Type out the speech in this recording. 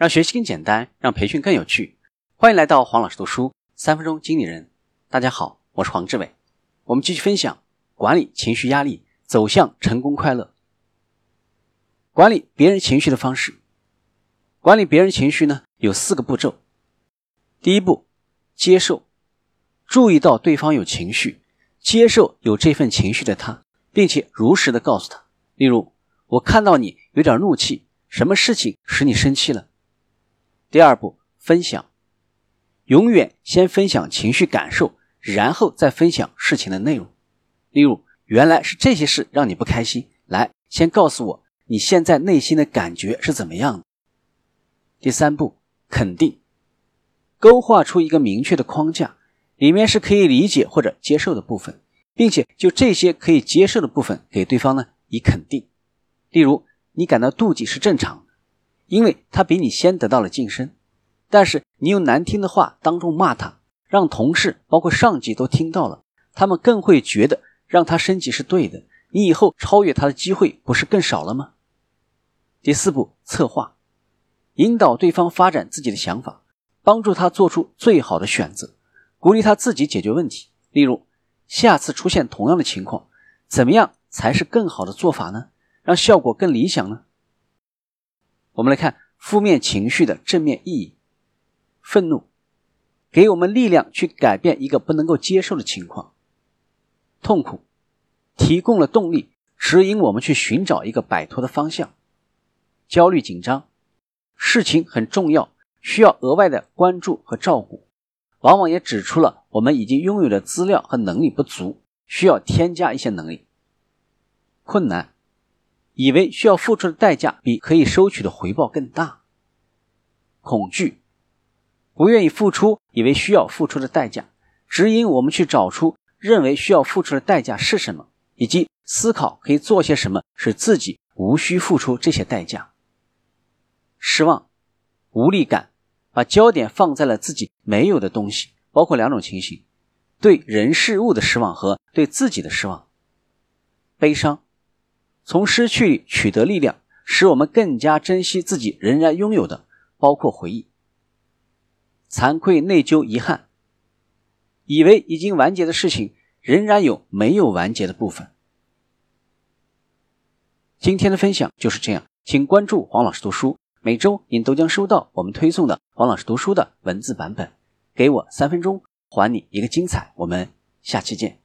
让学习更简单，让培训更有趣。欢迎来到黄老师读书三分钟经理人。大家好，我是黄志伟。我们继续分享管理情绪压力，走向成功快乐。管理别人情绪的方式，管理别人情绪呢，有四个步骤。第一步，接受，注意到对方有情绪，接受有这份情绪的他，并且如实的告诉他。例如，我看到你有点怒气，什么事情使你生气了？第二步，分享，永远先分享情绪感受，然后再分享事情的内容。例如，原来是这些事让你不开心，来，先告诉我你现在内心的感觉是怎么样的。第三步，肯定，勾画出一个明确的框架，里面是可以理解或者接受的部分，并且就这些可以接受的部分给对方呢以肯定。例如，你感到妒忌是正常的。因为他比你先得到了晋升，但是你用难听的话当众骂他，让同事包括上级都听到了，他们更会觉得让他升级是对的，你以后超越他的机会不是更少了吗？第四步，策划，引导对方发展自己的想法，帮助他做出最好的选择，鼓励他自己解决问题。例如，下次出现同样的情况，怎么样才是更好的做法呢？让效果更理想呢？我们来看负面情绪的正面意义：愤怒给我们力量去改变一个不能够接受的情况；痛苦提供了动力，指引我们去寻找一个摆脱的方向；焦虑紧张事情很重要，需要额外的关注和照顾，往往也指出了我们已经拥有的资料和能力不足，需要添加一些能力；困难。以为需要付出的代价比可以收取的回报更大，恐惧，不愿意付出，以为需要付出的代价，指引我们去找出认为需要付出的代价是什么，以及思考可以做些什么使自己无需付出这些代价。失望，无力感，把焦点放在了自己没有的东西，包括两种情形：对人事物的失望和对自己的失望。悲伤。从失去取得力量，使我们更加珍惜自己仍然拥有的，包括回忆。惭愧、内疚、遗憾，以为已经完结的事情，仍然有没有完结的部分。今天的分享就是这样，请关注黄老师读书，每周您都将收到我们推送的黄老师读书的文字版本。给我三分钟，还你一个精彩。我们下期见。